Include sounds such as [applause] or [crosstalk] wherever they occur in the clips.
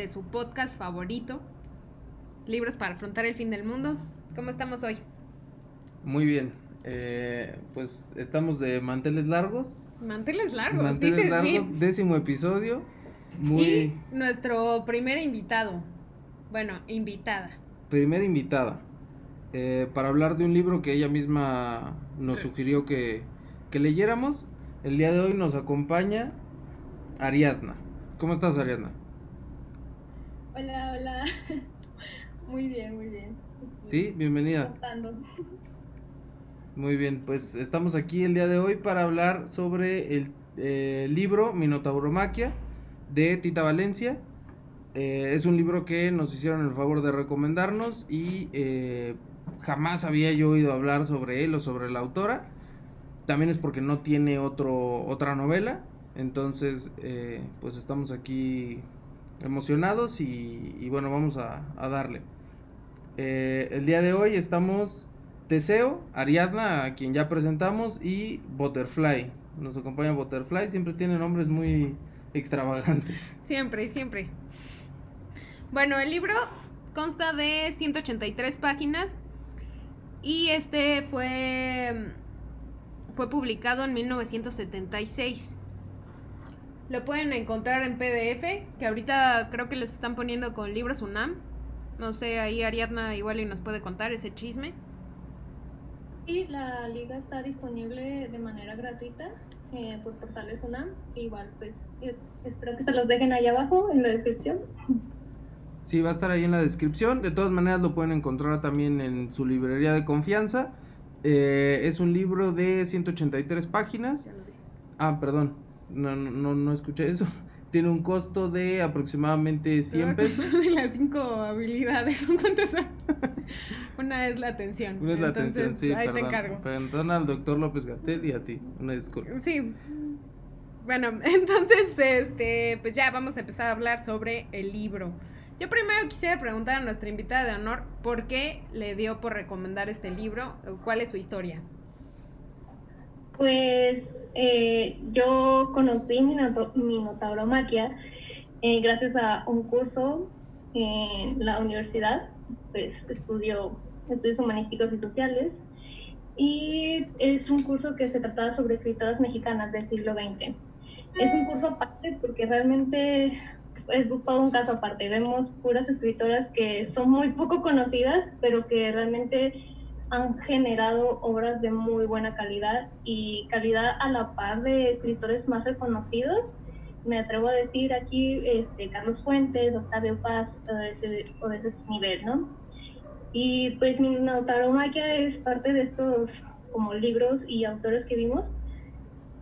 de su podcast favorito, Libros para afrontar el fin del mundo. ¿Cómo estamos hoy? Muy bien, eh, pues estamos de manteles largos. Manteles largos, Manteles dices largos, bien. décimo episodio. Muy Y nuestro primer invitado, bueno, invitada. primera invitada. eh, para hablar de un libro que ella misma nos sugirió que, que leyéramos. El día de hoy nos acompaña Ariadna. ¿Cómo estás, Ariadna? Hola, hola. [laughs] Muy bien, muy bien. Sí, bienvenida. Muy bien, pues estamos aquí el día de hoy para hablar sobre el eh, libro Minotauromaquia de Tita Valencia. Eh, es un libro que nos hicieron el favor de recomendarnos y eh, jamás había yo oído hablar sobre él o sobre la autora. También es porque no tiene otro, otra novela. Entonces, pues estamos aquí emocionados y, bueno, vamos a, a darle. Eh, el día de hoy estamos Teseo, Ariadna, a quien ya presentamos, y Butterfly. Nos acompaña Butterfly, siempre tiene nombres muy extravagantes. Siempre, siempre. Bueno, el libro consta de 183 páginas y este fue fue publicado en 1976. Lo pueden encontrar en PDF, que ahorita creo que les están poniendo con libros UNAM. No sé, ahí Ariadna igual y nos puede contar ese chisme. Sí, la liga está disponible de manera gratuita eh, por portales UNAM. Igual, pues eh, espero que se los dejen ahí abajo en la descripción. Sí, va a estar ahí en la descripción. De todas maneras, lo pueden encontrar también en su librería de confianza. Eh, es un libro de 183 páginas. Ah, perdón, no, no, no, no escuché eso. [laughs] Tiene un costo de aproximadamente 100 pesos. [laughs] De las cinco habilidades, ¿son [laughs] cuántas son? Una es la atención. Una es la Entonces, atención, sí, ahí te encargo. Perdón al doctor López Gatel y a ti, una disculpa. Sí. Bueno, entonces, este, pues ya vamos a empezar a hablar sobre el libro. Yo primero quisiera preguntar a nuestra invitada de honor por qué le dio por recomendar este libro, o cuál es su historia. Pues eh, yo conocí Minoto- Minotauromaquia eh, gracias a un curso en la universidad, pues estudio estudios humanísticos y sociales, y es un curso que se trataba sobre escritoras mexicanas del siglo XX. Es un curso aparte porque realmente es todo un caso aparte. Vemos puras escritoras que son muy poco conocidas, pero que realmente han generado obras de muy buena calidad y calidad a la par de escritores más reconocidos. Me atrevo a decir aquí este, Carlos Fuentes, Octavio Paz, o de ese, o de ese nivel, ¿no? Y pues mi Nautaromaquia es parte de estos como libros y autores que vimos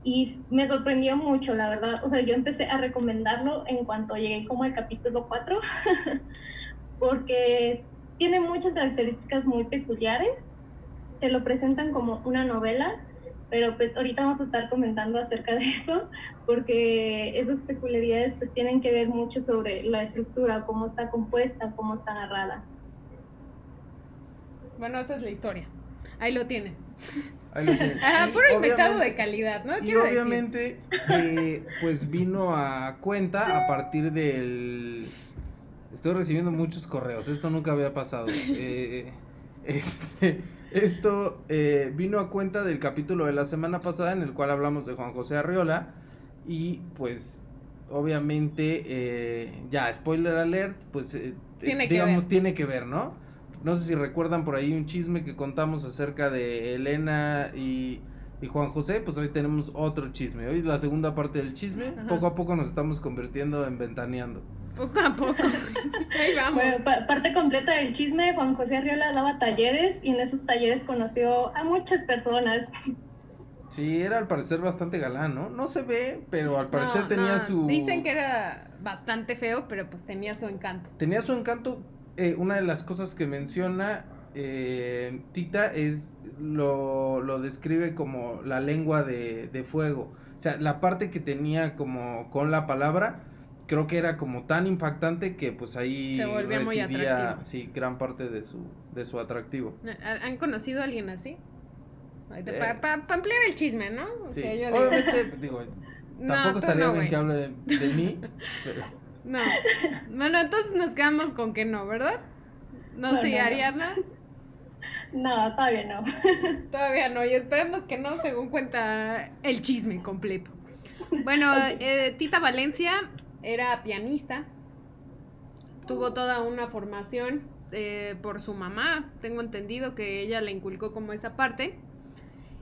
y me sorprendió mucho, la verdad. O sea, yo empecé a recomendarlo en cuanto llegué como al capítulo 4, [laughs] porque tiene muchas características muy peculiares. Te lo presentan como una novela, pero pues ahorita vamos a estar comentando acerca de eso, porque esas peculiaridades pues tienen que ver mucho sobre la estructura, cómo está compuesta, cómo está narrada. Bueno, esa es la historia. Ahí lo tienen. Ahí lo tienen. [laughs] Ajá, puro inventado de calidad, ¿no? Y obviamente, eh, pues vino a cuenta a partir del... Estoy recibiendo muchos correos, esto nunca había pasado. Eh, este, esto eh, vino a cuenta del capítulo de la semana pasada en el cual hablamos de Juan José Arriola y pues obviamente eh, ya spoiler alert pues eh, Tiene que digamos ver. tiene que ver no no sé si recuerdan por ahí un chisme que contamos acerca de Elena y, y Juan José, pues hoy tenemos otro chisme. Hoy es la segunda parte del chisme. Ajá. Poco a poco nos estamos convirtiendo en ventaneando. Poco a poco. [laughs] Ahí vamos. Bueno, pa- parte completa del chisme, Juan José Arriola daba talleres y en esos talleres conoció a muchas personas. Sí, era al parecer bastante galán, ¿no? No se ve, pero al parecer No, tenía no, su... Dicen que era bastante feo, pero pues tenía su encanto. Tenía su encanto. eh, una de las cosas que menciona eh, Tita es lo, lo describe como la lengua de, de fuego. O sea, la parte que tenía como con la palabra, creo que era como tan impactante que pues ahí Se volvía muy residía, atractivo. sí, gran parte de su, de su atractivo. ¿Ha- ¿Han conocido a alguien así? Eh. Para ampliar el chisme, ¿no? O Sí, sea, yo digo- obviamente, [laughs] digo, Tampoco estaría bien que hable de, mí. [laughs] No. Bueno, entonces nos quedamos con que no, ¿verdad? No, sí, Ariadna. No, todavía no. [laughs] Todavía no, y esperemos que no, según cuenta el chisme completo. Bueno, eh, Tita Valencia era pianista, tuvo toda una formación eh, por su mamá, tengo entendido que ella le inculcó como esa parte.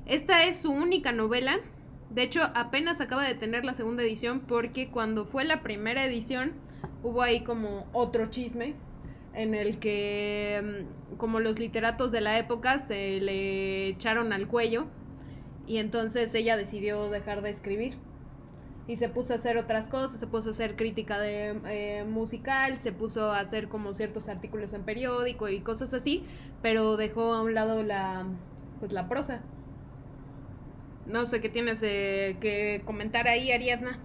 Esta es su única novela, de hecho apenas acaba de tener la segunda edición porque cuando fue la primera edición hubo ahí como otro chisme en el que mm, como los literatos de la época se le echaron al cuello y entonces ella decidió dejar de escribir y se puso a hacer otras cosas, se puso a hacer crítica de eh, musical, se puso a hacer como ciertos artículos en periódico y cosas así, pero dejó a un lado la pues la prosa. No sé qué tienes eh, que comentar ahí, Ariadna.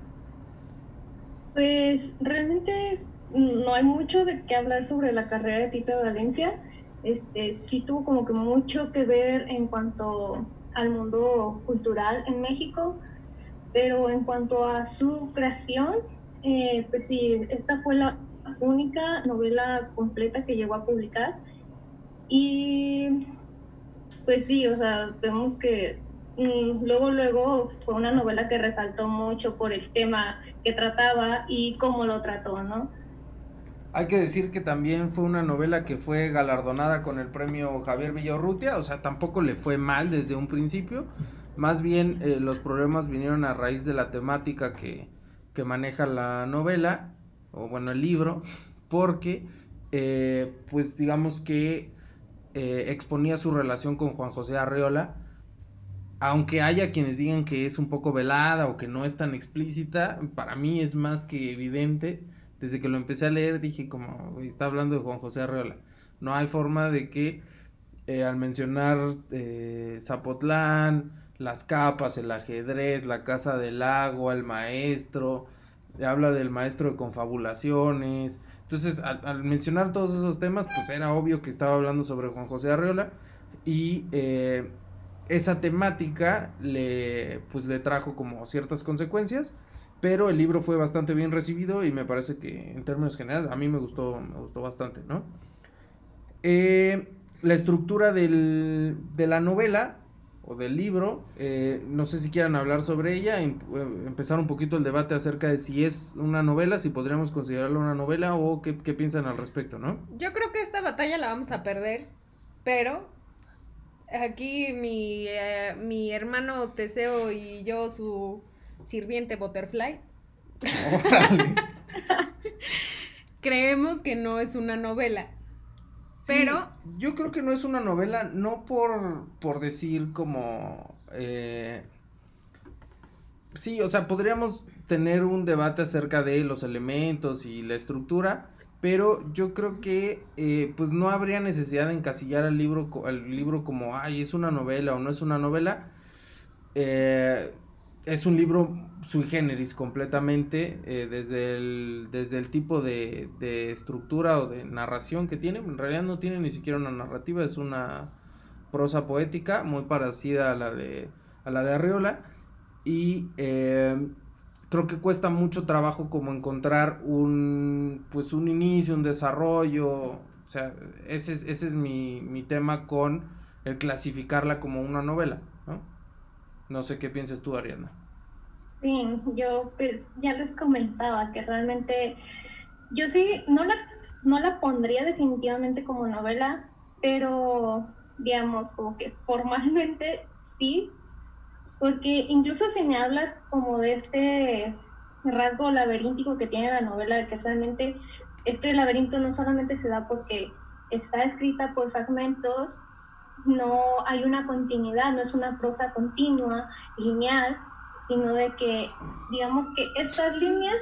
Pues realmente no hay mucho de qué hablar sobre la carrera de Tita Valencia. Este, sí tuvo como que mucho que ver en cuanto al mundo cultural en México, pero en cuanto a su creación, eh, pues sí, esta fue la única novela completa que llegó a publicar. Y pues sí, o sea, vemos que mm, luego, luego fue una novela que resaltó mucho por el tema que trataba y cómo lo trató, ¿no? Hay que decir que también fue una novela que fue galardonada con el premio Javier Villarrutia, o sea, tampoco le fue mal desde un principio. Más bien eh, los problemas vinieron a raíz de la temática que, que maneja la novela, o bueno, el libro, porque eh, pues digamos que eh, exponía su relación con Juan José Arreola, aunque haya quienes digan que es un poco velada o que no es tan explícita, para mí es más que evidente desde que lo empecé a leer dije como, está hablando de Juan José Arreola. No hay forma de que al mencionar Zapotlán, las capas, el ajedrez, la casa del agua, el maestro, habla del maestro de confabulaciones. Entonces, al, mencionar todos esos temas, pues era obvio que estaba hablando sobre Juan José Arreola y eh, esa temática le, pues, le trajo como ciertas consecuencias pero el libro fue bastante bien recibido y me parece que en términos generales a mí me gustó, me gustó bastante, ¿no? Eh, la estructura del, de la novela o del libro, eh, no sé si quieran hablar sobre ella, em, eh, empezar un poquito el debate acerca de si es una novela, si podríamos considerarla una novela o qué, qué piensan al respecto, ¿no? Yo creo que esta batalla la vamos a perder, pero aquí mi, mi hermano Teseo y yo, su sirviente Butterfly. [laughs] [laughs] Creemos que no es una novela. Pero. Yo creo que no es una novela, no por, por decir como. Eh, sí, o sea, podríamos tener un debate acerca de los elementos y la estructura, pero yo creo que eh, pues no habría necesidad de encasillar al libro, al libro como, ay, es una novela o no es una novela. Eh, es un libro sui generis completamente, eh, desde, el, desde el tipo de, de, estructura o de narración que tiene. En realidad no tiene ni siquiera una narrativa, es una prosa poética muy parecida a la de, a la de Arriola. Y eh, creo que cuesta mucho trabajo como encontrar un, pues un inicio, un desarrollo. O sea, ese es, ese es mi, mi tema con el clasificarla como una novela. No sé qué piensas tú, Ariana. Sí, yo pues ya les comentaba que realmente yo sí no la, no la pondría definitivamente como novela, pero digamos como que formalmente sí, porque incluso si me hablas como de este rasgo laberíntico que tiene la novela, que realmente este laberinto no solamente se da porque está escrita por fragmentos, no hay una continuidad, no es una prosa continua, lineal, sino de que, digamos que estas líneas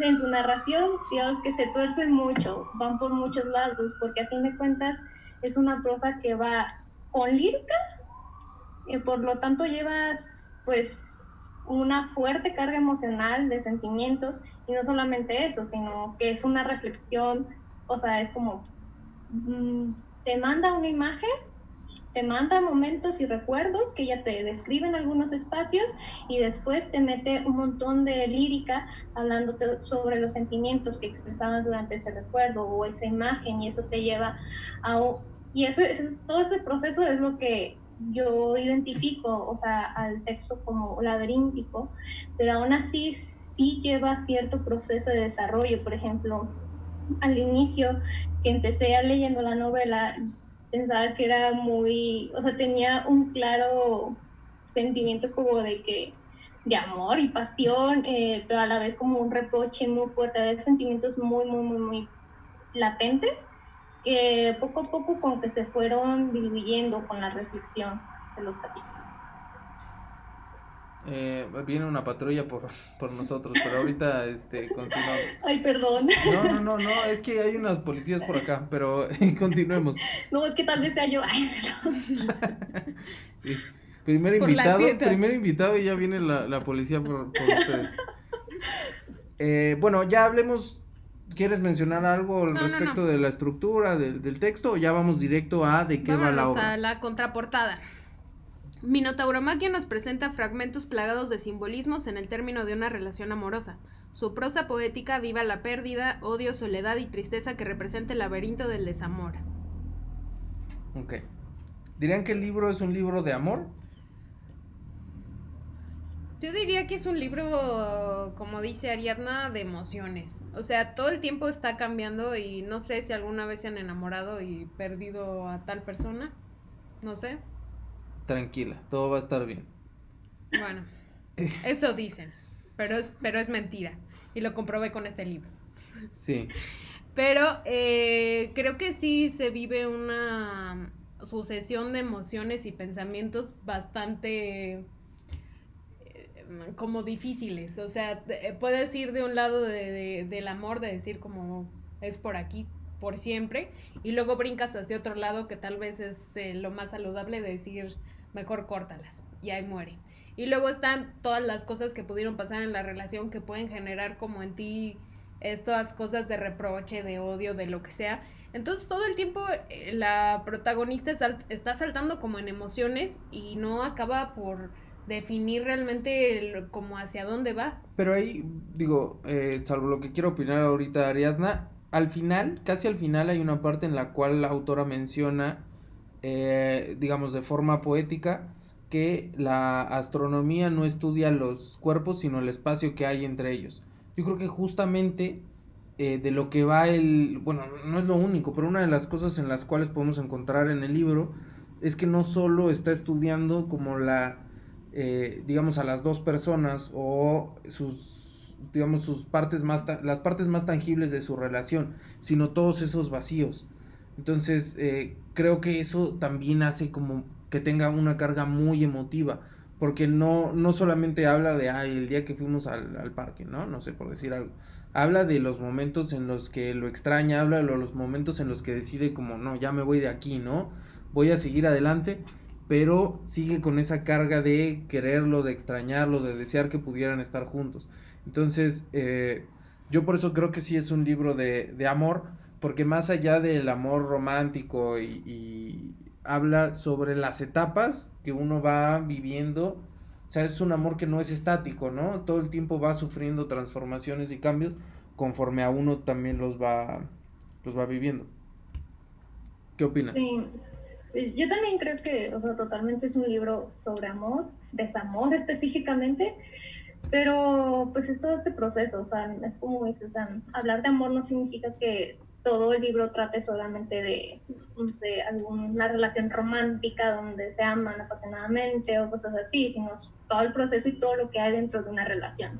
en su narración, digamos que se tuercen mucho, van por muchos lados, porque a fin de cuentas es una prosa que va con lírica, y por lo tanto llevas pues una fuerte carga emocional de sentimientos, y no solamente eso, sino que es una reflexión, o sea, es como, mm, te manda una imagen te manda momentos y recuerdos que ya te describen algunos espacios y después te mete un montón de lírica hablándote sobre los sentimientos que expresaban durante ese recuerdo o esa imagen y eso te lleva a... Y ese, todo ese proceso es lo que yo identifico, o sea, al texto como laberíntico, pero aún así sí lleva cierto proceso de desarrollo. Por ejemplo, al inicio que empecé leyendo la novela, pensaba que era muy, o sea, tenía un claro sentimiento como de que de amor y pasión, eh, pero a la vez como un reproche muy fuerte, de sentimientos muy, muy, muy, muy latentes, que poco a poco como que se fueron diluyendo con la reflexión de los capítulos. Eh, viene una patrulla por, [laughs] por nosotros, pero ahorita este continuamos. Ay, perdón. No, no, no, no, es que hay unas policías por acá, pero [laughs] continuemos. No, es que tal vez sea yo. [laughs] Ay, sí. Primer invitado, primer invitado y ya viene la, la policía por, por ustedes. Eh, bueno, ya hablemos. ¿Quieres mencionar algo al respecto de la estructura del, del, texto o ya vamos directo a de qué va la obra? a la contraportada. Minotauromaquia nos presenta fragmentos plagados de simbolismos en el término de una relación amorosa. Su prosa poética viva la pérdida, odio, soledad y tristeza que representa el laberinto del desamor. Ok. ¿Dirían que el libro es un libro de amor? Yo diría que es un libro, como dice Ariadna, de emociones. O sea, todo el tiempo está cambiando y no sé si alguna vez se han enamorado y perdido a tal persona. No sé tranquila, todo va a estar bien. Bueno, eso dicen, pero es, pero es mentira. Y lo comprobé con este libro. Sí. Pero eh, creo que sí se vive una sucesión de emociones y pensamientos bastante eh, como difíciles. O sea, puedes ir de un lado de, del amor, de decir como es por aquí, por siempre, y luego brincas hacia otro lado que tal vez es eh, lo más saludable de decir mejor córtalas y ahí muere. Y luego están todas las cosas que pudieron pasar en la relación que pueden generar como en ti estas cosas de reproche, de odio, de lo que sea. Entonces todo el tiempo eh, la protagonista está saltando como en emociones y no acaba por definir realmente como hacia dónde va. Pero ahí, digo, eh, salvo lo que quiero opinar ahorita Ariadna, al final, casi al final hay una parte en la cual la autora menciona eh, digamos, de forma poética, que la astronomía no estudia los cuerpos, sino el espacio que hay entre ellos. Yo creo que justamente eh, de lo que va el, bueno, no es lo único, pero una de las cosas en las cuales podemos encontrar en el libro es que no solo está estudiando como la, eh, digamos, a las dos personas o sus, digamos, sus partes más, las partes más tangibles de su relación, sino todos esos vacíos. Entonces, eh, creo que eso también hace como que tenga una carga muy emotiva, porque no, no solamente habla de, ay, el día que fuimos al, parque, ¿no? No sé, por decir algo. Habla de los momentos en los que lo extraña, habla de los momentos en los que decide como, no, ya me voy de aquí, ¿no? Voy a seguir adelante, pero sigue con esa carga de quererlo, de extrañarlo, de desear que pudieran estar juntos. Entonces, eh, yo por eso creo que sí es un libro de, de amor, porque más allá del amor romántico y, habla sobre las etapas que uno va viviendo, o sea, es un amor que no es estático, ¿no? Todo el tiempo va sufriendo transformaciones y cambios conforme a uno también los va, los va viviendo. ¿Qué opinas? Sí, pues yo también creo que, o sea, totalmente es un libro sobre amor, desamor específicamente, pero pues es todo este proceso, o sea, es como dices, o sea, hablar de amor no significa que todo el libro trate solamente de, no sé, alguna relación romántica donde se aman apasionadamente o cosas así, sino todo el proceso y todo lo que hay dentro de una relación.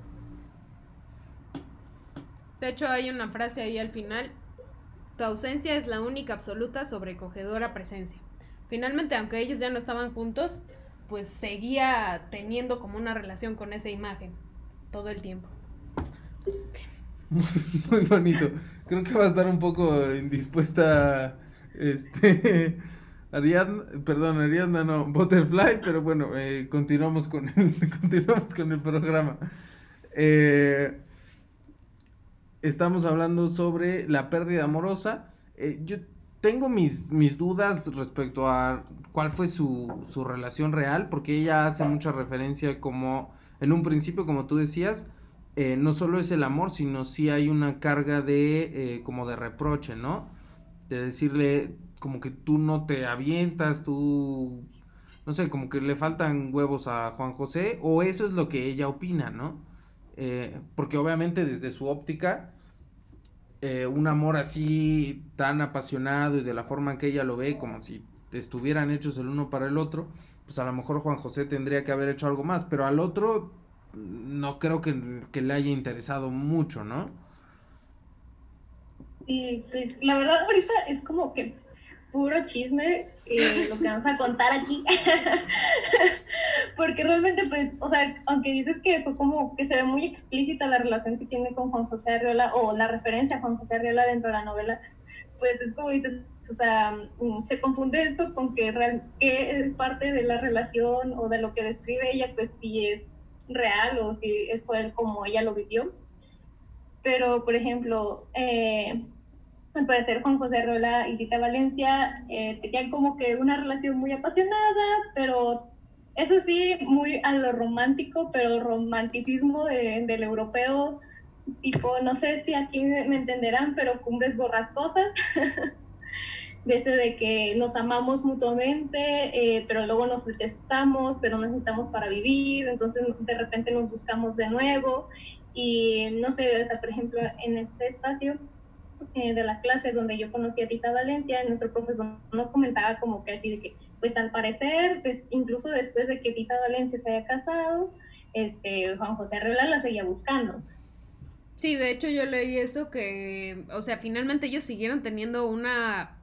De hecho, hay una frase ahí al final, tu ausencia es la única absoluta sobrecogedora presencia. Finalmente, aunque ellos ya no estaban juntos, pues seguía teniendo como una relación con esa imagen todo el tiempo. [laughs] Muy, bonito. Creo que va a estar un poco indispuesta. Este. [laughs] Ariadna, perdón, Ariadna no, Butterfly, pero bueno, eh, continuamos, con el, [laughs] continuamos con el programa. Eh, estamos hablando sobre la pérdida amorosa. Eh, yo tengo mis, mis dudas respecto a cuál fue su, su relación real, porque ella hace mucha referencia como, en un principio, como tú decías, eh, no solo es el amor, sino sí hay una carga de, eh, como de reproche, ¿no? De decirle, como que tú no te avientas, tú, no sé, como que le faltan huevos a Juan José, o eso es lo que ella opina, ¿no? Eh, porque obviamente desde su óptica, eh, un amor así tan apasionado y de la forma en que ella lo ve, como si estuvieran hechos el uno para el otro, pues a lo mejor Juan José tendría que haber hecho algo más, pero al otro no creo que, que le haya interesado mucho, ¿no? Y pues la verdad ahorita es como que puro chisme eh, [laughs] lo que vamos a contar aquí. [laughs] Porque realmente, pues, o sea, aunque dices que fue como que se ve muy explícita la relación que tiene con Juan José Arriola o la referencia a Juan José Arriola dentro de la novela, pues es como dices, o sea, mm, se confunde esto con que, real, que es parte de la relación o de lo que describe ella, pues si es real o si fue como ella lo vivió. Pero, por ejemplo, eh, al parecer Juan José Rola y Tita Valencia eh, tenían como que una relación muy apasionada, pero eso sí, muy a lo romántico, pero romanticismo del europeo, tipo, no sé si aquí me entenderán, pero cumbres borrascosas. [laughs] de ese de que nos amamos mutuamente, eh, pero luego nos detestamos, pero necesitamos para vivir, entonces de repente nos buscamos de nuevo y no sé, o sea, por ejemplo, en este espacio eh, de la clase donde yo conocí a Tita Valencia, nuestro profesor nos comentaba como que así de que, pues al parecer, pues incluso después de que Tita Valencia se haya casado, este, Juan José Arreola la seguía buscando. Sí, de hecho yo leí eso que, o sea, finalmente ellos siguieron teniendo una,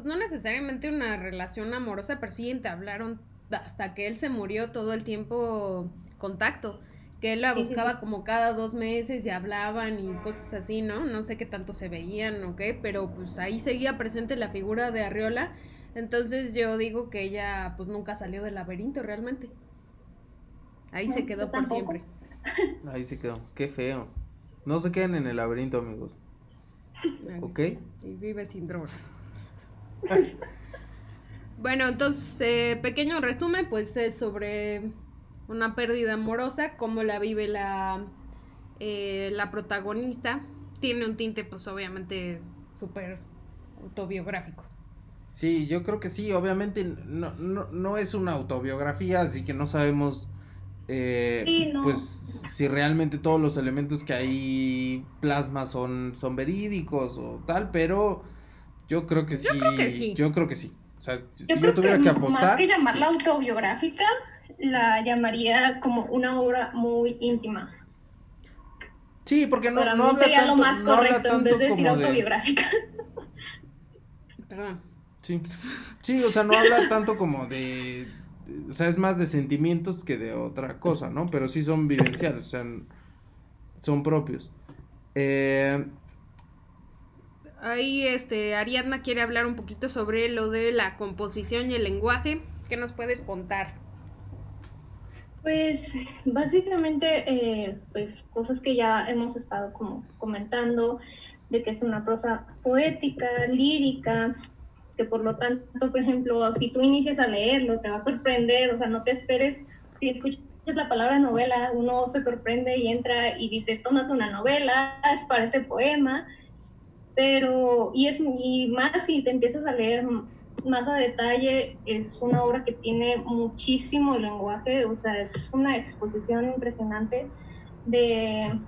pues no necesariamente una relación amorosa, pero sí entablaron hasta que él se murió todo el tiempo contacto que él la buscaba como cada dos meses y hablaban y cosas así, ¿no? No sé qué tanto se veían o qué, pero pues ahí seguía presente la figura de Arriola. Entonces yo digo que ella pues nunca salió del laberinto realmente. Ahí se quedó por siempre. [laughs] Ahí se quedó. Qué feo. No se queden en el laberinto, amigos. ¿Ok? Y vive sin drogas. Bueno, entonces, eh, pequeño resumen, pues es sobre una pérdida amorosa, como la vive la, eh, la protagonista. Tiene un tinte, pues obviamente, súper autobiográfico. Sí, yo creo que sí, obviamente no, no, no es una autobiografía, así que no sabemos eh, pues si realmente todos los elementos que hay plasma son, son verídicos o tal, pero yo creo que sí. Yo creo que sí. Yo creo que sí. O sea, si yo tuviera que, apostar. Más que llamarla autobiográfica, la llamaría como una obra muy íntima. Sí, porque no, no habla sería tanto, lo más correcto en vez de decir autobiográfica. Perdón. Sí. sí, o sea, no habla tanto como de, o sea, es más de sentimientos que de otra cosa, ¿no? Pero sí son vivenciales, o sea, son propios. Eh, Ahí, este, Ariadna quiere hablar un poquito sobre lo de la composición y el lenguaje. ¿Qué nos puedes contar? Pues básicamente, eh, pues cosas que ya hemos estado como comentando, de que es una prosa poética, lírica, que por lo tanto, por ejemplo, si tú inicias a leerlo, te va a sorprender, o sea, no te esperes, si escuchas la palabra novela, uno se sorprende y entra y dice, esto no es una novela, parece poema, pero, y, es, y más si te empiezas a leer más a detalle, es una obra que tiene muchísimo lenguaje, o sea, es una exposición impresionante de,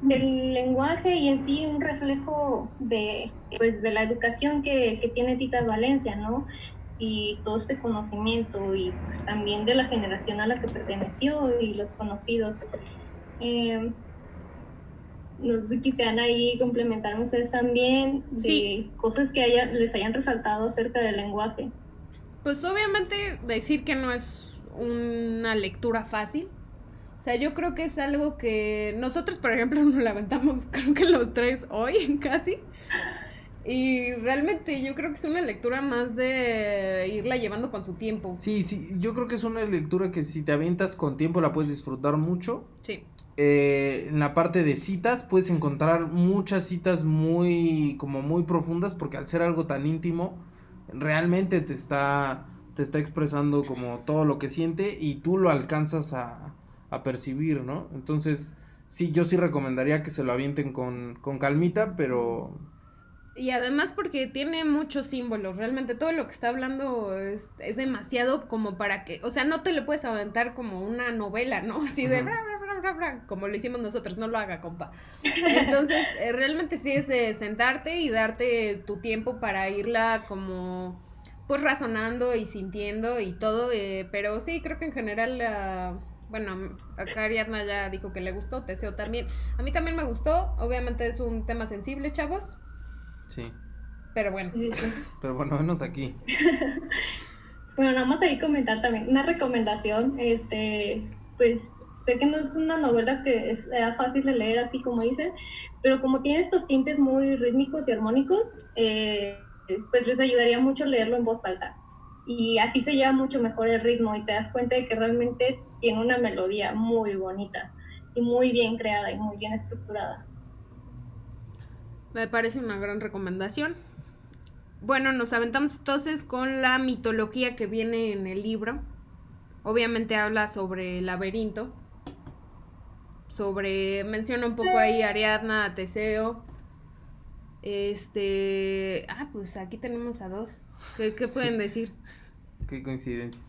del lenguaje y en sí un reflejo de, pues, de la educación que, que tiene Tita Valencia, ¿no? Y todo este conocimiento y pues, también de la generación a la que perteneció y los conocidos. Eh, no sé si quisieran ahí complementar ustedes también de cosas que haya, les hayan resaltado acerca del lenguaje. Pues obviamente decir que no es una lectura fácil. O sea, yo creo que es algo que nosotros, por ejemplo, [laughs] nos levantamos, creo que los tres hoy [laughs] casi. Y realmente yo creo que es una lectura más de irla llevando con su tiempo. Sí, sí, yo creo que es una lectura que si te avientas con tiempo la puedes disfrutar mucho. Sí. Eh, en la parte de citas puedes encontrar muchas citas muy, como muy profundas porque al ser algo tan íntimo, realmente te está, te está expresando como todo lo que siente y tú lo alcanzas a, a percibir, ¿no? Entonces, sí, yo sí recomendaría que se lo avienten con, con calmita, pero y además porque tiene muchos símbolos, realmente todo lo que está hablando es, es demasiado como para que, o sea, no te lo puedes aventar como una novela, ¿no? [laughs] Así de bra, bra, bra, como lo hicimos nosotros, no lo haga, compa. Entonces, eh, realmente sí es de sentarte y darte tu tiempo para irla como, pues razonando y sintiendo y todo, eh, pero sí, creo que en general la... bueno, acá Ariadna ya dijo que le gustó, Teseo también. A mí también me gustó, obviamente es un tema sensible, chavos, sí. pero bueno. Pero bueno, venos aquí. [laughs] Bueno, nada más ahí comentar también una recomendación, este, pues sé que no es una novela que sea fácil de leer así como dice, pero como tiene estos tintes muy rítmicos y armónicos, eh, pues les ayudaría mucho leerlo en voz alta. Y así se lleva mucho mejor el ritmo y te das cuenta de que realmente tiene una melodía muy bonita y muy bien creada y muy bien estructurada. Me parece una gran recomendación. Bueno, nos aventamos entonces con la mitología que viene en el libro. Obviamente habla sobre el laberinto. Sobre. Menciona un poco ahí Ariadna, Teseo. Este. Ah, pues aquí tenemos a dos. ¿Qué, qué pueden decir? Qué coincidencia.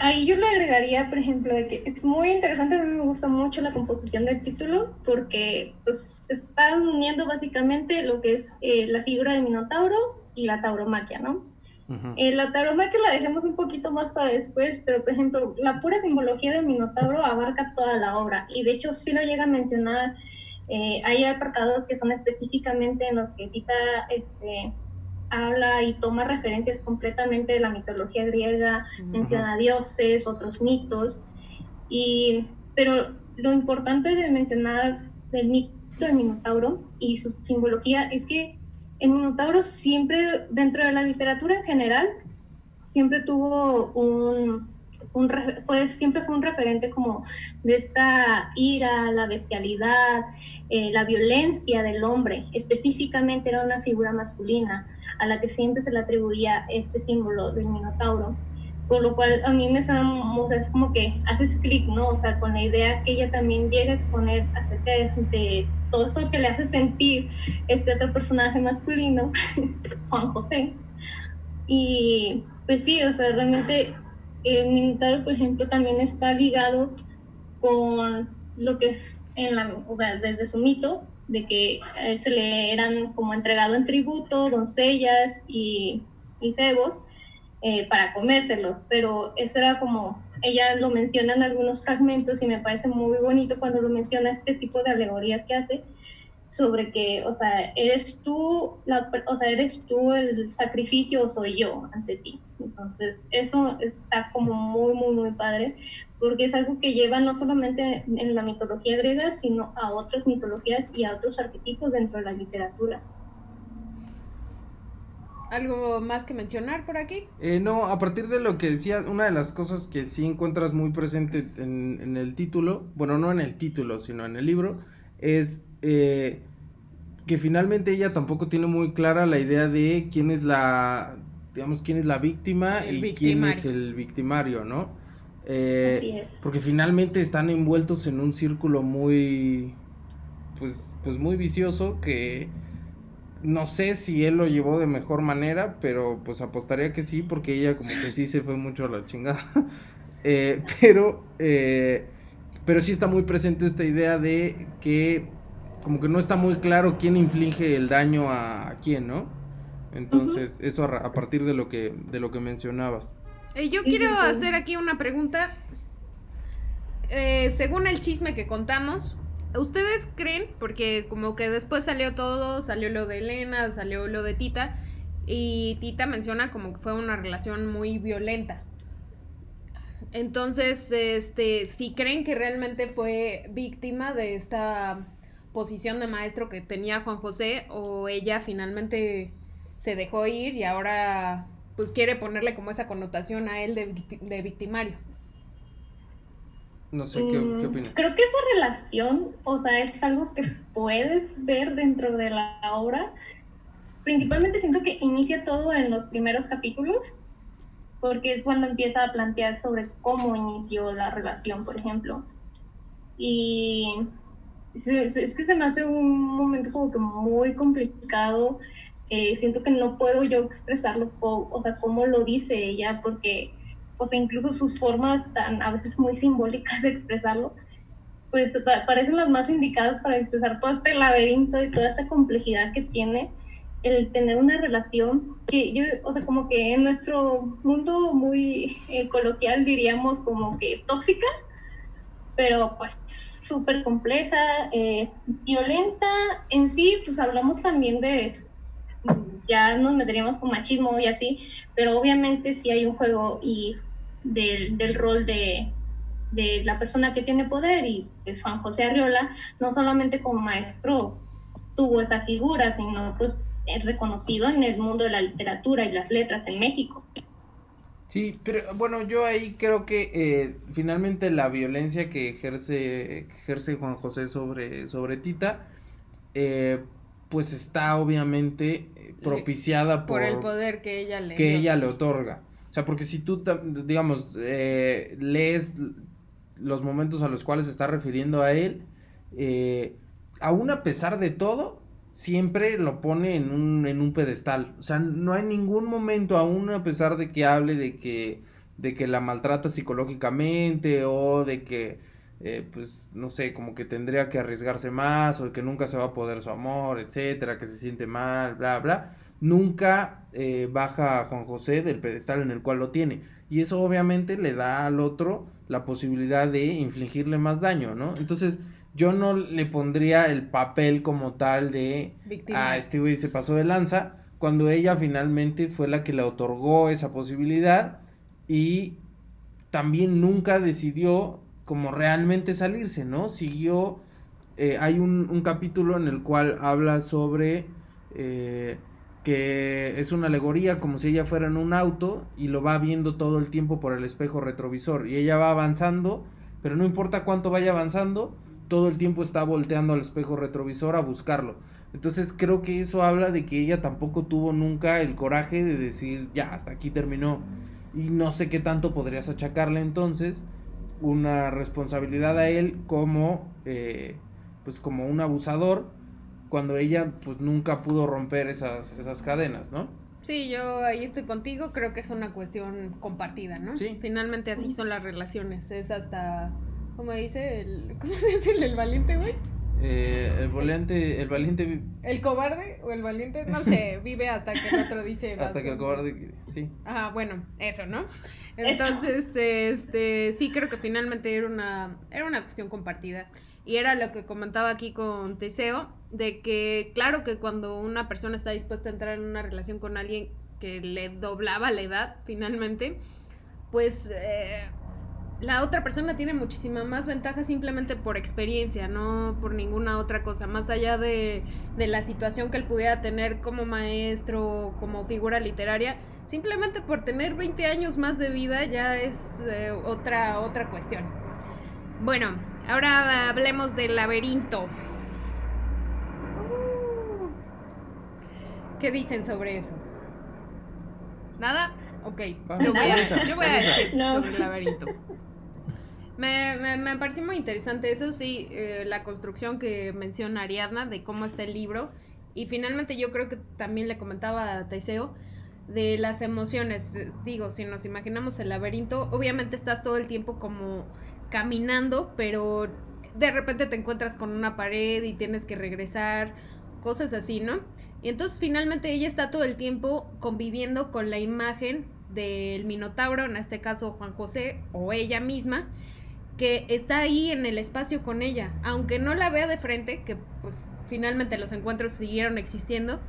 Ahí yo le agregaría, por ejemplo, de que es muy interesante, a mí me gusta mucho la composición del título porque pues, están uniendo básicamente lo que es eh, la figura de Minotauro y la tauromaquia, ¿no? Eh, la tauromaquia la dejemos un poquito más para después, pero por ejemplo, la pura simbología del Minotauro abarca toda la obra y de hecho sí lo llega a mencionar, eh, hay apartados que son específicamente en los que Tita este, habla y toma referencias completamente de la mitología griega, menciona dioses, otros mitos, y, pero lo importante de mencionar del mito del Minotauro y su simbología es que el Minotauro siempre, dentro de la literatura en general, siempre tuvo un, un siempre fue un referente como de esta ira, la bestialidad, eh, la violencia del hombre. Específicamente era una figura masculina a la que siempre se le atribuía este símbolo del Minotauro. Por lo cual a mí me suena, o sea, es como que haces clic, ¿no? O sea, con la idea que ella también llega a exponer acerca de, todo esto que le hace sentir este otro personaje masculino, [laughs] Juan José. Y pues sí, o sea, realmente el Minotauro, por ejemplo, también está ligado con lo que es desde su mito, de que se le eran como entregado en tributo doncellas y, y febos eh, para comérselos, pero eso era como, ella lo menciona en algunos fragmentos y me parece muy bonito cuando lo menciona este tipo de alegorías que hace sobre que, o sea, eres tú, la, o sea, eres tú el sacrificio o soy yo ante ti. Entonces, eso está como muy, muy, muy padre, porque es algo que lleva no solamente en la mitología griega, sino a otras mitologías y a otros arquetipos dentro de la literatura. ¿Algo más que mencionar por aquí? Eh, no, a partir de lo que decías, una de las cosas que sí encuentras muy presente en, en el título, bueno, no en el título, sino en el libro, es eh, que finalmente ella tampoco tiene muy clara la idea de quién es la, digamos, quién es la víctima y quién es el victimario, ¿no? Eh, porque finalmente están envueltos en un círculo muy, pues, pues muy vicioso que no sé si él lo llevó de mejor manera, pero pues apostaría que sí, porque ella como que sí se fue mucho a la chingada. [laughs] Eh, pero, eh, pero sí está muy presente esta idea de que como que no está muy claro quién inflige el daño a, quién, ¿no? Entonces, eso a, partir de lo que, de lo que mencionabas. Eh, yo quiero hacer aquí una pregunta. Eh, según el chisme que contamos, ¿ustedes creen? Porque como que después salió todo, salió lo de Elena, salió lo de Tita, y Tita menciona como que fue una relación muy violenta. Entonces, este, si creen que realmente fue víctima de esta posición de maestro que tenía Juan José o ella finalmente se dejó ir y ahora pues quiere ponerle como esa connotación a él de, victimario. No sé, ¿qué, mm, opinas? Creo que esa relación, o sea, es algo que puedes ver dentro de la obra. Principalmente siento que inicia todo en los primeros capítulos, porque es cuando empieza a plantear sobre cómo inició la relación, por ejemplo. Y es, que se me hace un momento como que muy complicado. Eh, siento que no puedo yo expresarlo, o sea, cómo lo dice ella, porque, o sea, incluso sus formas tan a veces muy simbólicas de expresarlo, pues parecen las más indicadas para expresar todo este laberinto y toda esta complejidad que tiene el tener una relación que yo, o sea, como que en nuestro mundo muy eh, coloquial diríamos como que tóxica, pero pues súper compleja, eh, violenta. En sí, pues hablamos también de, ya nos meteríamos con machismo y así, pero obviamente sí hay un juego y del, del rol de, de, la persona que tiene poder y pues Juan José Arriola, no solamente como maestro tuvo esa figura, sino pues reconocido en el mundo de la literatura y las letras en México. Sí, pero bueno, yo ahí creo que eh, finalmente la violencia que ejerce, ejerce Juan José sobre, sobre Tita, eh, pues está obviamente propiciada por, el poder que ella le que ella le otorga. O sea, porque si tú, digamos, eh, lees los momentos a los cuales se está refiriendo a él, aún a pesar de todo, siempre lo pone en un, en un pedestal. O sea, no hay ningún momento, aún a pesar de que hable de que, de que la maltrata psicológicamente o de que, eh, pues, no sé, como que tendría que arriesgarse más o que nunca se va a poder su amor, etcétera, que se siente mal, bla, bla. Nunca eh, baja a Juan José del pedestal en el cual lo tiene. Y eso obviamente le da al otro la posibilidad de infligirle más daño, ¿no? Entonces, yo no le pondría el papel como tal de, Víctima. ah, este güey se pasó de lanza, cuando ella finalmente fue la que le otorgó esa posibilidad y también nunca decidió como realmente salirse, ¿no? Siguió, eh, hay un, un, capítulo en el cual habla sobre eh, que es una alegoría como si ella fuera en un auto y lo va viendo todo el tiempo por el espejo retrovisor y ella va avanzando, pero no importa cuánto vaya avanzando, todo el tiempo está volteando al espejo retrovisor a buscarlo. Entonces creo que eso habla de que ella tampoco tuvo nunca el coraje de decir, ya, hasta aquí terminó. Y no sé qué tanto podrías achacarle entonces una responsabilidad a él como, eh, pues como un abusador, cuando ella pues nunca pudo romper esas, esas cadenas, ¿no? Sí, yo ahí estoy contigo, creo que es una cuestión compartida, ¿no? Sí. Finalmente así son las relaciones, es hasta ¿Cómo dice el. [laughs] ¿Cómo se dice el, valiente, güey? Eh, el valiente, el valiente. ¿El cobarde o el valiente? No sé, [laughs] vive hasta que el otro dice. Hasta que el cobarde, sí. Ajá, bueno, eso, ¿no? Entonces, este, sí creo que finalmente era una, era una cuestión compartida. Y era lo que comentaba aquí con Teseo, de que claro que cuando una persona está dispuesta a entrar en una relación con alguien que le doblaba la edad, finalmente, pues eh, la otra persona tiene muchísima más ventaja simplemente por experiencia, no por ninguna otra cosa, más allá de, la situación que él pudiera tener como maestro, como figura literaria, simplemente por tener 20 años más de vida ya es eh, otra, otra cuestión. Bueno, ahora hablemos del laberinto. ¿Qué dicen sobre eso? ¿Nada? Ok, yo voy a, yo voy a decir sobre el laberinto. [laughs] Me, me, me pareció muy interesante eso, sí, eh, la construcción que menciona Ariadna de cómo está el libro. Y finalmente yo creo que también le comentaba a Taiseo de las emociones. Digo, si nos imaginamos el laberinto, obviamente estás todo el tiempo como caminando, pero de repente te encuentras con una pared y tienes que regresar, cosas así, ¿no? Y entonces finalmente ella está todo el tiempo conviviendo con la imagen del Minotauro, en este caso Juan José o ella misma, que está ahí en el espacio con ella, aunque no la vea de frente, que pues finalmente los encuentros siguieron existiendo,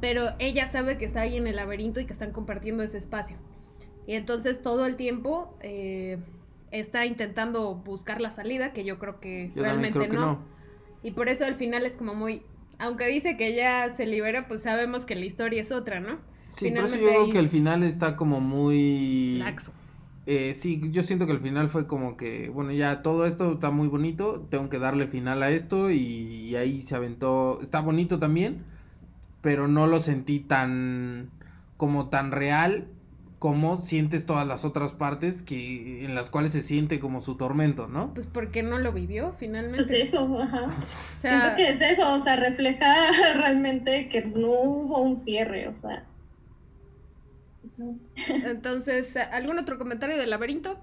pero ella sabe que está ahí en el laberinto y que están compartiendo ese espacio. Y entonces todo el tiempo eh, está intentando buscar la salida, que yo creo que realmente no. Y por eso al final es como muy, aunque dice que ella se libera, pues sabemos que la historia es otra, ¿no? Sí, por eso yo creo que el final está como muy... Laxo. Eh, sí, yo siento que el final fue como que, bueno, ya todo esto está muy bonito, tengo que darle final a esto y, ahí se aventó, está bonito también, pero no lo sentí tan, como tan real como sientes todas las otras partes que en las cuales se siente como su tormento, ¿no? Pues porque no lo vivió finalmente. Pues eso, ajá. O sea, Siento que es eso, o sea, refleja [laughs] realmente que no hubo un cierre, o sea. Entonces, ¿algún otro comentario del laberinto?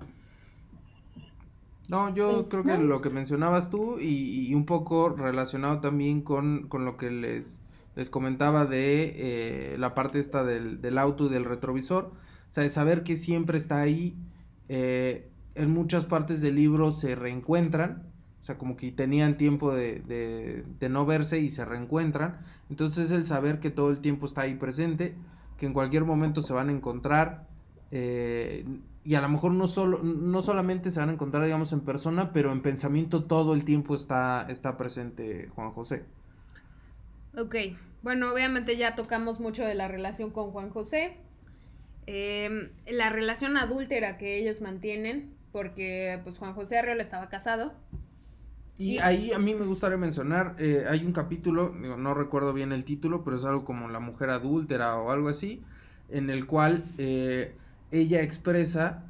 No, yo pues creo que lo que mencionabas tú y, un poco relacionado también con, lo que les, les comentaba de eh, la parte esta del, del, auto y del retrovisor, o sea, de saber que siempre está ahí, eh, en muchas partes del libro se reencuentran, o sea, como que tenían tiempo de, de, de no verse y se reencuentran, entonces el saber que todo el tiempo está ahí presente, que en cualquier momento se van a encontrar eh, y a lo mejor no, solo, no solamente se van a encontrar, digamos, en persona, pero en pensamiento todo el tiempo está, está presente Juan José. Ok, bueno, obviamente ya tocamos mucho de la relación con Juan José, em, la relación adúltera que ellos mantienen, porque pues Juan José Arreola estaba casado. Y, ahí a mí me gustaría mencionar, eh, hay un capítulo, no recuerdo bien el título, pero es algo como La mujer adúltera o algo así, en el cual eh, ella expresa,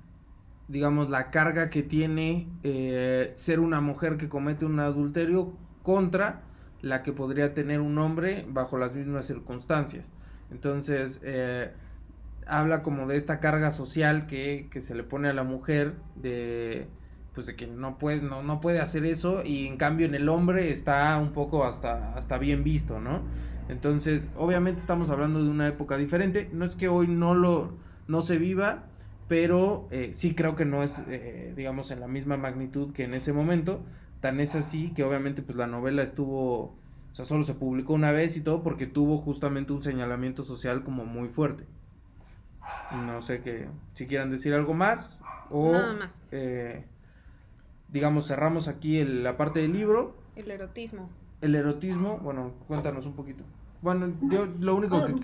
digamos, la carga que tiene eh, ser una mujer que comete un adulterio contra la que podría tener un hombre bajo las mismas circunstancias. Entonces, habla como de esta carga social que, que se le pone a la mujer de pues de que no puede, no, no puede hacer eso y en cambio en el hombre está un poco hasta, hasta bien visto, ¿no? Entonces, obviamente estamos hablando de una época diferente, no es que hoy no lo, no se viva, pero eh, sí creo que no es, eh, digamos, en la misma magnitud que en ese momento, tan es así que obviamente pues la novela estuvo, o sea, solo se publicó una vez y todo porque tuvo justamente un señalamiento social como muy fuerte. No sé que, si quieran decir algo más o... Nada más. Eh, digamos, cerramos aquí la parte del libro. El erotismo. El erotismo, bueno, cuéntanos un poquito. Bueno, yo lo único que...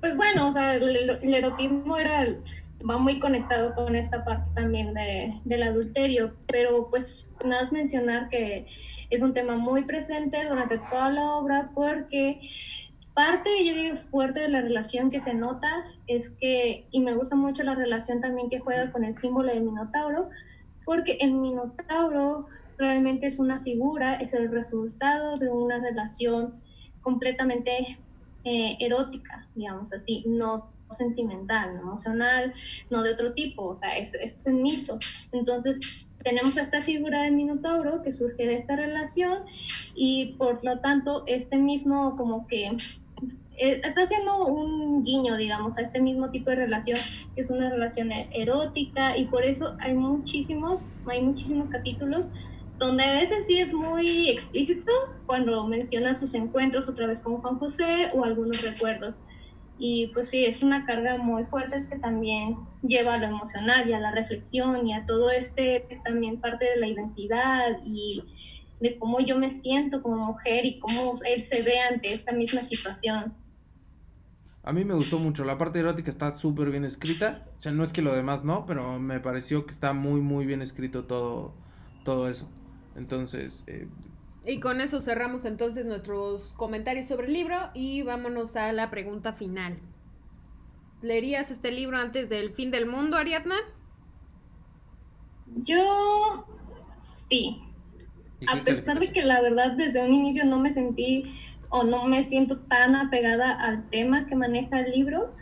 Pues bueno, o sea, el, erotismo era, va muy conectado con esta parte también de, del adulterio, pero pues nada más mencionar que es un tema muy presente durante toda la obra porque parte, yo digo, fuerte de la relación que se nota es que, y me gusta mucho la relación también que juega con el símbolo del Minotauro, porque el Minotauro realmente es una figura, es el resultado de una relación completamente eh, erótica, digamos así, no sentimental, no emocional, no de otro tipo, o sea, es, es un mito. Entonces, tenemos esta figura del Minotauro que surge de esta relación y por lo tanto, este mismo como que eh, está haciendo un guiño, digamos, a este mismo tipo de relación, que es una relación e-, erótica, y por eso hay muchísimos, hay muchísimos capítulos donde a veces sí es muy explícito cuando menciona sus encuentros otra vez con Juan José o algunos recuerdos. Y pues sí, es una carga muy fuerte que también lleva a lo emocional y a la reflexión y a todo este también parte de la identidad y de cómo yo me siento como mujer y cómo él se ve ante esta misma situación. A mí me gustó mucho, la parte erótica está súper bien escrita, o sea, no es que lo demás no, pero me pareció que está muy, muy bien escrito todo, todo eso. Entonces... Eh, y con eso cerramos entonces nuestros comentarios sobre el libro y vámonos a la pregunta final. ¿Leerías este libro antes del fin del mundo, Ariadna? Yo sí. A pesar de que la verdad desde un inicio no me sentí o no me siento tan apegada al tema que maneja el libro,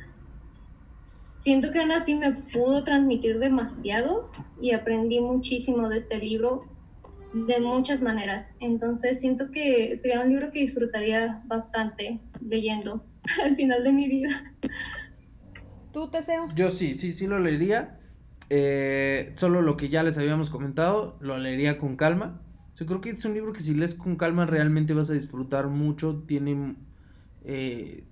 siento que aún así me pudo transmitir demasiado y aprendí muchísimo de este libro de muchas maneras. Entonces siento que sería un libro que disfrutaría bastante leyendo [laughs] al final de mi vida. ¿Tú, Teseo? Yo sí, sí, sí lo leería. Eh, solo lo que ya les habíamos comentado, lo leería con calma. Yo creo que es un libro que si lees con calma realmente vas a disfrutar mucho. Tiene. Eh,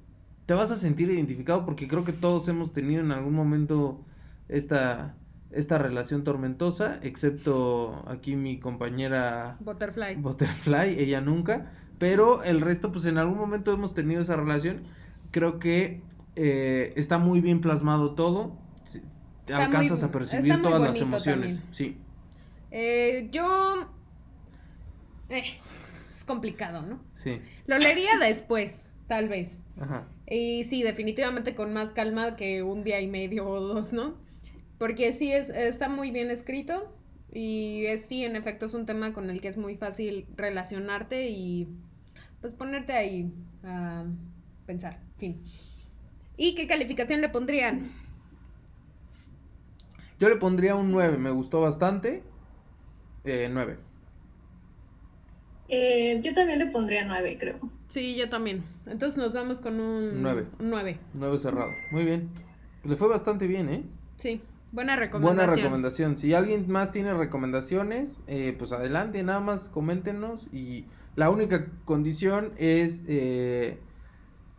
te vas a sentir identificado porque creo que todos hemos tenido en algún momento esta, esta relación tormentosa, excepto aquí mi compañera Butterfly. Butterfly, ella nunca, pero el resto pues en algún momento hemos tenido esa relación, creo que eh, está muy bien plasmado todo, Está alcanzas muy- a percibir todas las emociones, también. sí. Eh, yo... eh, es complicado, ¿no? Sí, Lo leería después, tal vez. ajá. Y sí, definitivamente con más calma que un día y medio o dos, ¿no? Porque sí, es, está muy bien escrito y es, sí, en efecto, es un tema con el que es muy fácil relacionarte y pues ponerte ahí a pensar, fin. ¿Y qué calificación le pondrían? Yo le pondría un 9, me gustó bastante. Eh, 9. Eh, yo también le pondría nueve, creo. Sí, yo también. Entonces nos vamos con un Nueve. un nueve. 9 cerrado. Muy bien. Le fue bastante bien, ¿eh? Sí, buena recomendación. Buena recomendación. Si alguien más tiene recomendaciones, eh, pues adelante, nada más coméntenos. Y la única condición es eh,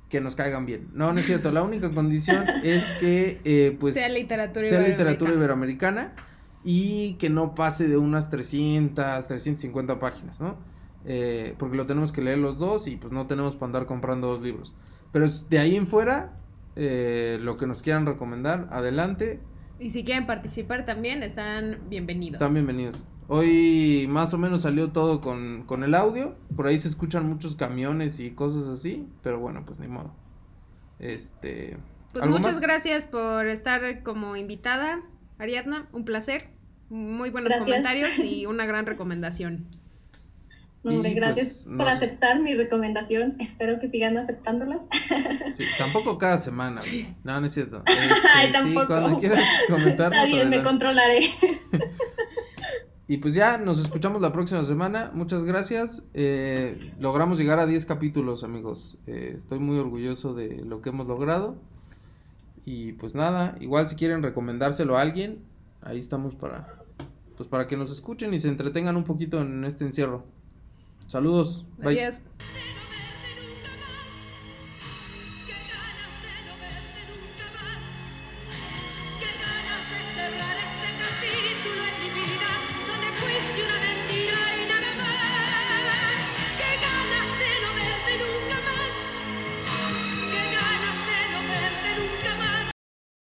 que nos caigan bien. No, no es cierto. La única condición [laughs] es que eh, pues sea literatura sea literatura iberoamericana. iberoamericana y que no pase de unas 300, 350 páginas, ¿no? Eh, porque lo tenemos que leer los dos y pues no tenemos para andar comprando dos libros. Pero de ahí en fuera, eh, lo que nos quieran recomendar, adelante, Y si quieren participar también, están bienvenidos. están bienvenidos. Hoy más o menos salió todo con, con el audio, por ahí se escuchan muchos camiones y cosas así, pero bueno, pues ni modo. Este... Pues ¿algo muchas más? gracias por estar como invitada, Ariadna. Un placer. Muy buenos Gracias. comentarios y [laughs] una gran recomendación. Hombre, Y, gracias pues, por nos- aceptar mi recomendación. Espero que sigan aceptándolas. [laughs] Sí, tampoco cada semana. No, no es cierto. [laughs] Ay, Este, sí, tampoco. cuando quieras [laughs] comentarnos. Está bien, me controlaré. Y pues ya, nos escuchamos la próxima semana. Muchas gracias. Eh, logramos llegar a 10 capítulos, amigos. Eh, estoy muy orgulloso de lo que hemos logrado. Y pues nada, igual si quieren recomendárselo a alguien, ahí estamos para pues para que nos escuchen y se entretengan un poquito en este encierro. Saludos. Bye.